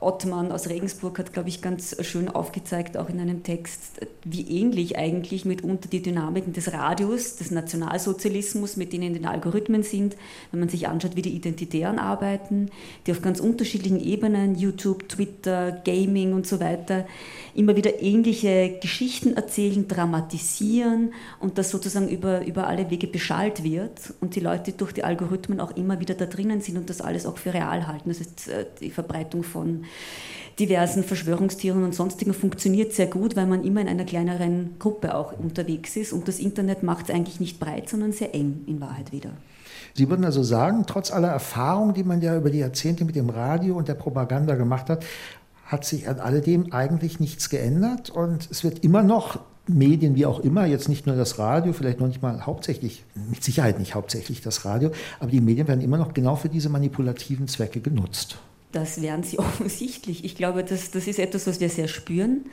Ottmann aus Regensburg hat, glaube ich, ganz schön aufgezeigt, auch in einem Text, wie ähnlich eigentlich mitunter die Dynamiken des Radios, des Nationalsozialismus, mit denen den Algorithmen sind, wenn man sich anschaut, wie die Identitären arbeiten, die auf ganz unterschiedlichen Ebenen, YouTube, Twitter, Gaming und so weiter, immer wieder ähnliche Geschichten erzählen, dramatisieren und das sozusagen über, über alle Wege beschallt wird und die Leute durch die Algorithmen auch immer wieder da drinnen sind und das alles auch für real halten. Das ist äh, die Verbreitung von diversen Verschwörungstieren und sonstigen funktioniert sehr gut, weil man immer in einer kleineren Gruppe auch unterwegs ist und das Internet macht es eigentlich nicht breit, sondern sehr eng in Wahrheit wieder. Sie würden also sagen, trotz aller Erfahrung, die man ja über die Jahrzehnte mit dem Radio und der Propaganda gemacht hat, hat sich an alledem eigentlich nichts geändert und es wird immer noch Medien wie auch immer, jetzt nicht nur das Radio, vielleicht noch nicht mal hauptsächlich, mit Sicherheit nicht hauptsächlich das Radio, aber die Medien werden immer noch genau für diese manipulativen Zwecke genutzt. Das werden sie offensichtlich. Ich glaube, das, das ist etwas, was wir sehr spüren.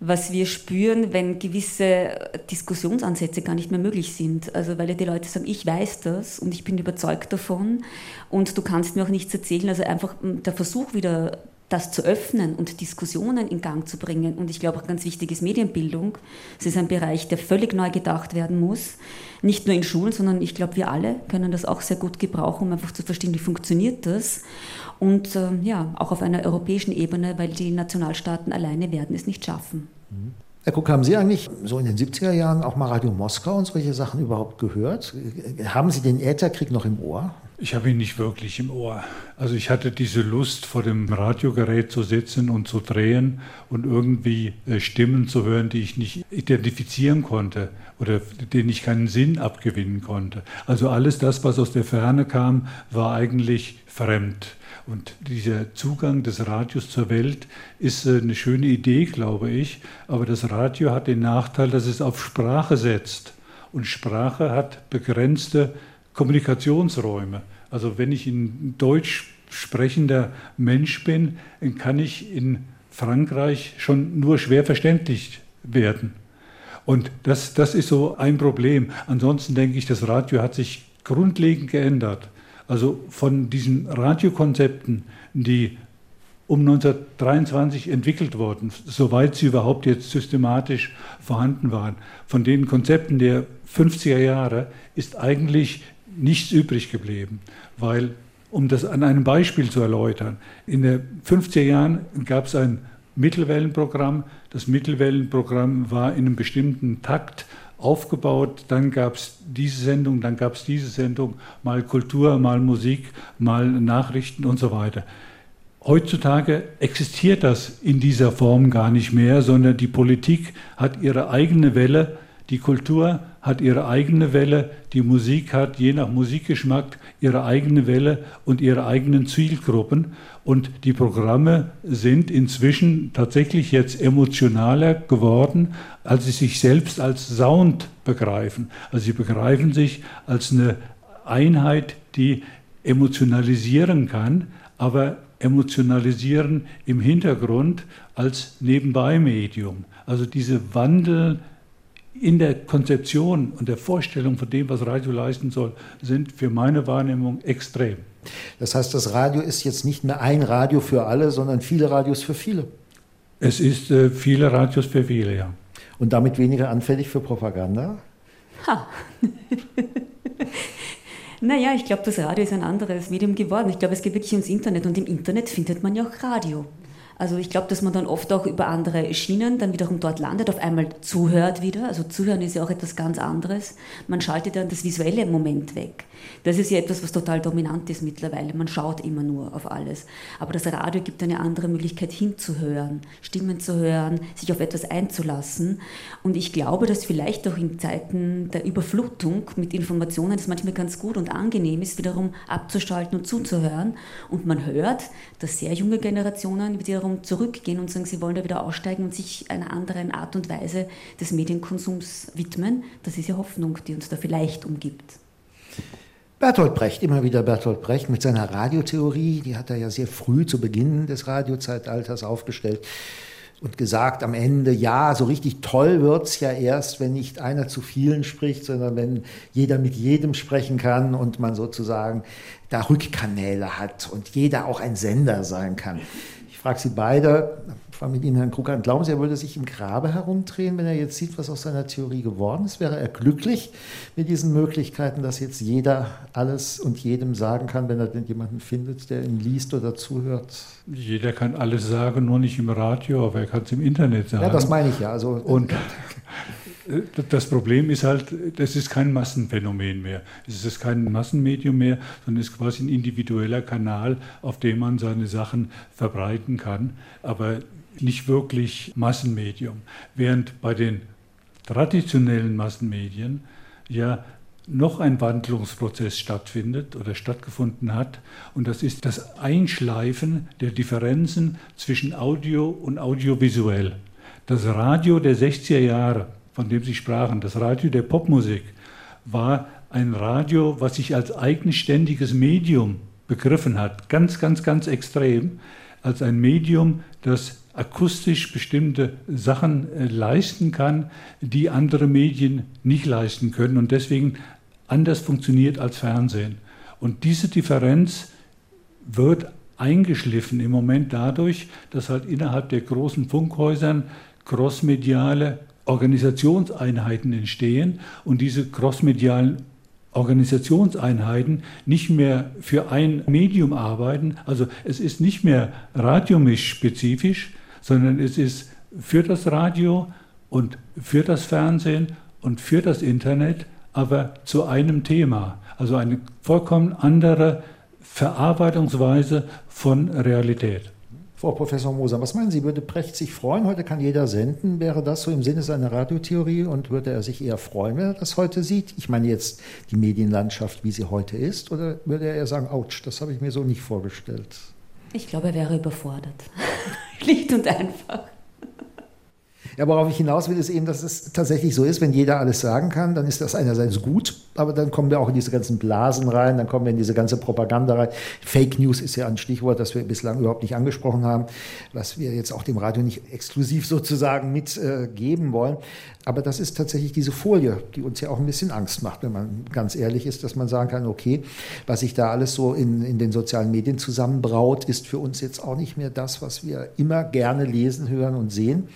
Was wir spüren, wenn gewisse Diskussionsansätze gar nicht mehr möglich sind. Also weil die Leute sagen, ich weiß das und ich bin überzeugt davon und du kannst mir auch nichts erzählen. Also einfach der Versuch wieder das zu öffnen und Diskussionen in Gang zu bringen. Und ich glaube auch ganz wichtig ist Medienbildung. Es ist ein Bereich, der völlig neu gedacht werden muss. Nicht nur in Schulen, sondern ich glaube, wir alle können das auch sehr gut gebrauchen, um einfach zu verstehen, wie funktioniert das. Und äh, ja, auch auf einer europäischen Ebene, weil die Nationalstaaten alleine werden es nicht schaffen. Herr Kuck, haben Sie eigentlich so in den 70er Jahren auch mal Radio Moskau und solche Sachen überhaupt gehört? Haben Sie den Ätherkrieg noch im Ohr? Ich habe ihn nicht wirklich im Ohr. Also ich hatte diese Lust, vor dem Radiogerät zu sitzen und zu drehen und irgendwie äh, Stimmen zu hören, die ich nicht identifizieren konnte oder denen ich keinen Sinn abgewinnen konnte. Also alles das, was aus der Ferne kam, war eigentlich fremd. Und dieser Zugang des Radios zur Welt ist äh, eine schöne Idee, glaube ich. Aber das Radio hat den Nachteil, dass es auf Sprache setzt. Und Sprache hat begrenzte Kommunikationsräume. Also wenn ich ein deutsch sprechender Mensch bin, kann ich in Frankreich schon nur schwer verständlich werden. Und das, das ist so ein Problem. Ansonsten denke ich, das Radio hat sich grundlegend geändert. Also von diesen Radiokonzepten, die um 1923 entwickelt wurden, soweit sie überhaupt jetzt systematisch vorhanden waren. Von den Konzepten der 50er Jahre ist eigentlich nichts übrig geblieben, weil, um das an einem Beispiel zu erläutern, in den 50er Jahren gab es ein Mittelwellenprogramm. Das Mittelwellenprogramm war in einem bestimmten Takt aufgebaut. Dann gab es diese Sendung, dann gab es diese Sendung, mal Kultur, mal Musik, mal Nachrichten und so weiter. Heutzutage existiert das in dieser Form gar nicht mehr, sondern die Politik hat ihre eigene Welle, die Kultur hat ihre eigene Welle, die Musik hat je nach Musikgeschmack ihre eigene Welle und ihre eigenen Zielgruppen. Und die Programme sind inzwischen tatsächlich jetzt emotionaler geworden, als sie sich selbst als Sound begreifen. Also sie begreifen sich als eine Einheit, die emotionalisieren kann, aber emotionalisieren im Hintergrund als Nebenbei-Medium. Also diese Wandel in der Konzeption und der Vorstellung von dem, was Radio leisten soll, sind für meine Wahrnehmung extrem. Das heißt, das Radio ist jetzt nicht mehr ein Radio für alle, sondern viele Radios für viele. Es ist äh, viele Radios für viele, ja. Und damit weniger anfällig für Propaganda? Ha. naja, ich glaube, das Radio ist ein anderes Medium geworden. Ich glaube, es geht wirklich ums Internet und im Internet findet man ja auch Radio. Also ich glaube, dass man dann oft auch über andere Schienen dann wiederum dort landet, auf einmal zuhört wieder. Also zuhören ist ja auch etwas ganz anderes. Man schaltet dann das visuelle Moment weg. Das ist ja etwas, was total dominant ist mittlerweile. Man schaut immer nur auf alles. Aber das Radio gibt eine andere Möglichkeit hinzuhören, Stimmen zu hören, sich auf etwas einzulassen. Und ich glaube, dass vielleicht auch in Zeiten der Überflutung mit Informationen es manchmal ganz gut und angenehm ist, wiederum abzuschalten und zuzuhören. Und man hört, dass sehr junge Generationen wiederum zurückgehen und sagen, sie wollen da wieder aussteigen und sich einer anderen Art und Weise des Medienkonsums widmen. Das ist ja Hoffnung, die uns da vielleicht umgibt. Bertolt Brecht, immer wieder Bertolt Brecht mit seiner Radiotheorie, die hat er ja sehr früh zu Beginn des Radiozeitalters aufgestellt und gesagt am Ende, ja, so richtig toll wird es ja erst, wenn nicht einer zu vielen spricht, sondern wenn jeder mit jedem sprechen kann und man sozusagen da Rückkanäle hat und jeder auch ein Sender sein kann. Ich frage Sie beide, fahre mit Ihnen, Herrn Krug, an, glauben Sie, er würde sich im Grabe herumdrehen, wenn er jetzt sieht, was aus seiner Theorie geworden ist? Wäre er glücklich mit diesen Möglichkeiten, dass jetzt jeder alles und jedem sagen kann, wenn er denn jemanden findet, der ihn liest oder zuhört? Jeder kann alles sagen, nur nicht im Radio, aber er kann es im Internet sagen. Ja, das meine ich ja. Also, und das Problem ist halt, das ist kein Massenphänomen mehr. Es ist kein Massenmedium mehr, sondern es ist quasi ein individueller Kanal, auf dem man seine Sachen verbreiten kann. Aber nicht wirklich Massenmedium. Während bei den traditionellen Massenmedien ja noch ein Wandlungsprozess stattfindet oder stattgefunden hat. Und das ist das Einschleifen der Differenzen zwischen Audio und Audiovisuell. Das Radio der 60er Jahre, von dem Sie sprachen, das Radio der Popmusik, war ein Radio, was sich als eigenständiges Medium begriffen hat, ganz, ganz, ganz extrem, als ein Medium, das akustisch bestimmte Sachen äh, leisten kann, die andere Medien nicht leisten können und deswegen anders funktioniert als Fernsehen. Und diese Differenz wird eingeschliffen im Moment dadurch, dass halt innerhalb der großen Funkhäusern crossmediale Organisationseinheiten entstehen und diese crossmedialen Organisationseinheiten nicht mehr für ein Medium arbeiten. Also es ist nicht mehr radiomisch-spezifisch, sondern es ist für das Radio und für das Fernsehen und für das Internet, aber zu einem Thema. Also eine vollkommen andere Verarbeitungsweise von Realität. Frau Professor Moser, was meinen Sie, würde Brecht sich freuen? Heute kann jeder senden. Wäre das so im Sinne seiner Radiotheorie und würde er sich eher freuen, wenn er das heute sieht? Ich meine jetzt die Medienlandschaft, wie sie heute ist, oder würde er eher sagen, ouch, das habe ich mir so nicht vorgestellt? Ich glaube, er wäre überfordert. Schlicht und einfach. Ja, worauf ich hinaus will, ist eben, dass es tatsächlich so ist, wenn jeder alles sagen kann, dann ist das einerseits gut, aber dann kommen wir auch in diese ganzen Blasen rein, dann kommen wir in diese ganze Propaganda rein. Fake News ist ja ein Stichwort, das wir bislang überhaupt nicht angesprochen haben, was wir jetzt auch dem Radio nicht exklusiv sozusagen mitgeben äh, wollen. Aber das ist tatsächlich diese Folie, die uns ja auch ein bisschen Angst macht, wenn man ganz ehrlich ist, dass man sagen kann, okay, was sich da alles so in, in den sozialen Medien zusammenbraut, ist für uns jetzt auch nicht mehr das, was wir immer gerne lesen, hören und sehen.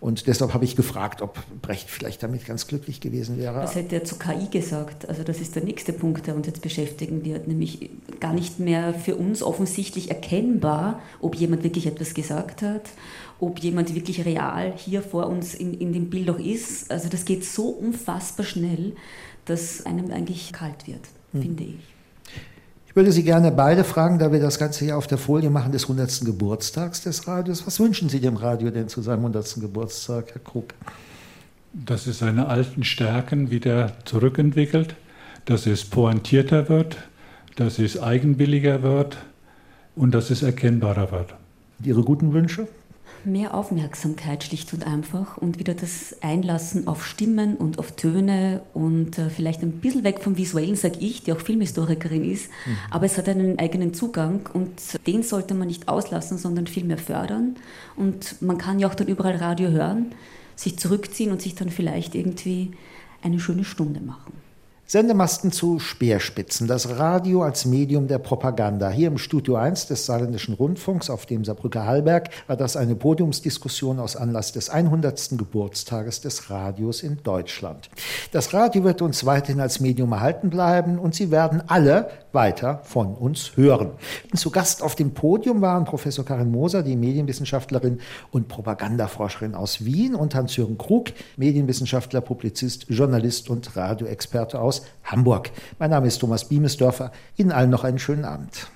Und deshalb habe ich gefragt, ob Brecht vielleicht damit ganz glücklich gewesen wäre. Was hätte er zu KI gesagt? Also das ist der nächste Punkt, der uns jetzt beschäftigen wird, nämlich gar nicht mehr für uns offensichtlich erkennbar, ob jemand wirklich etwas gesagt hat, ob jemand wirklich real hier vor uns in, in dem Bild auch ist. Also das geht so unfassbar schnell, dass einem eigentlich kalt wird, hm. finde ich würde Sie gerne beide fragen, da wir das Ganze hier auf der Folie machen, des 100. Geburtstags des Radios. Was wünschen Sie dem Radio denn zu seinem 100. Geburtstag, Herr Krug? Dass es seine alten Stärken wieder zurückentwickelt, dass es pointierter wird, dass es eigenwilliger wird und dass es erkennbarer wird. Ihre guten Wünsche? Mehr Aufmerksamkeit schlicht und einfach und wieder das Einlassen auf Stimmen und auf Töne und äh, vielleicht ein bisschen weg vom Visuellen, sage ich, die auch Filmhistorikerin ist, mhm. aber es hat einen eigenen Zugang und den sollte man nicht auslassen, sondern viel mehr fördern und man kann ja auch dann überall Radio hören sich zurückziehen und sich dann vielleicht irgendwie eine schöne Stunde machen. Sendemasten zu Speerspitzen, das Radio als Medium der Propaganda. Hier im Studio 1 des Saarländischen Rundfunks auf dem Saarbrücker Hallberg war das eine Podiumsdiskussion aus Anlass des 100. Geburtstages des Radios in Deutschland. Das Radio wird uns weiterhin als Medium erhalten bleiben und Sie werden alle weiter von uns hören. Zu Gast auf dem Podium waren Professor Karin Moser, die Medienwissenschaftlerin und Propagandaforscherin aus Wien und Hans-Jürgen Krug, Medienwissenschaftler, Publizist, Journalist und Radioexperte aus Hamburg. Mein Name ist Thomas Biemesdörfer. Ihnen allen noch einen schönen Abend.